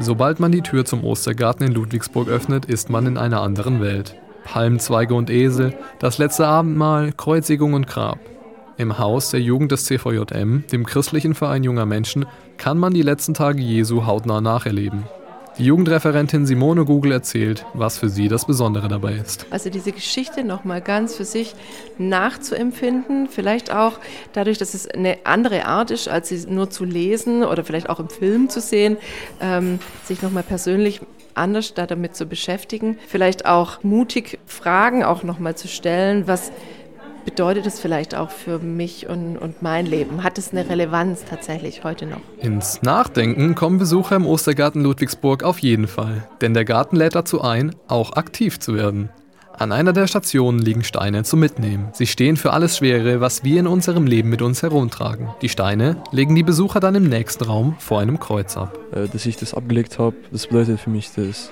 Sobald man die Tür zum Ostergarten in Ludwigsburg öffnet, ist man in einer anderen Welt. Palmzweige und Esel, das letzte Abendmahl, Kreuzigung und Grab. Im Haus der Jugend des CVJM, dem christlichen Verein junger Menschen, kann man die letzten Tage Jesu hautnah nacherleben. Die Jugendreferentin Simone Google erzählt, was für sie das Besondere dabei ist. Also diese Geschichte nochmal ganz für sich nachzuempfinden, vielleicht auch dadurch, dass es eine andere Art ist, als sie nur zu lesen oder vielleicht auch im Film zu sehen, ähm, sich nochmal persönlich anders da damit zu beschäftigen, vielleicht auch mutig Fragen auch nochmal zu stellen, was bedeutet es vielleicht auch für mich und, und mein Leben? Hat es eine Relevanz tatsächlich heute noch? Ins Nachdenken kommen Besucher im Ostergarten Ludwigsburg auf jeden Fall, denn der Garten lädt dazu ein, auch aktiv zu werden. An einer der Stationen liegen Steine zum Mitnehmen. Sie stehen für alles Schwere, was wir in unserem Leben mit uns herumtragen. Die Steine legen die Besucher dann im nächsten Raum vor einem Kreuz ab. Äh, dass ich das abgelegt habe, das bedeutet für mich, dass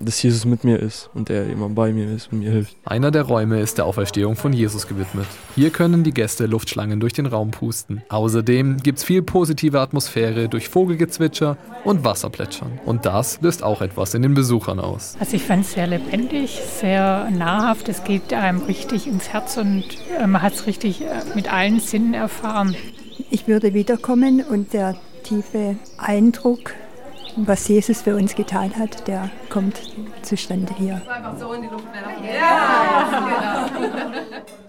dass Jesus mit mir ist und er immer bei mir ist und mir hilft. Einer der Räume ist der Auferstehung von Jesus gewidmet. Hier können die Gäste Luftschlangen durch den Raum pusten. Außerdem gibt es viel positive Atmosphäre durch Vogelgezwitscher und Wasserplätschern. Und das löst auch etwas in den Besuchern aus. Also ich fand es sehr lebendig, sehr nahrhaft. Es geht einem richtig ins Herz und äh, man hat es richtig äh, mit allen Sinnen erfahren. Ich würde wiederkommen und der tiefe Eindruck was Jesus für uns getan hat, der kommt zustande hier. Ja, genau.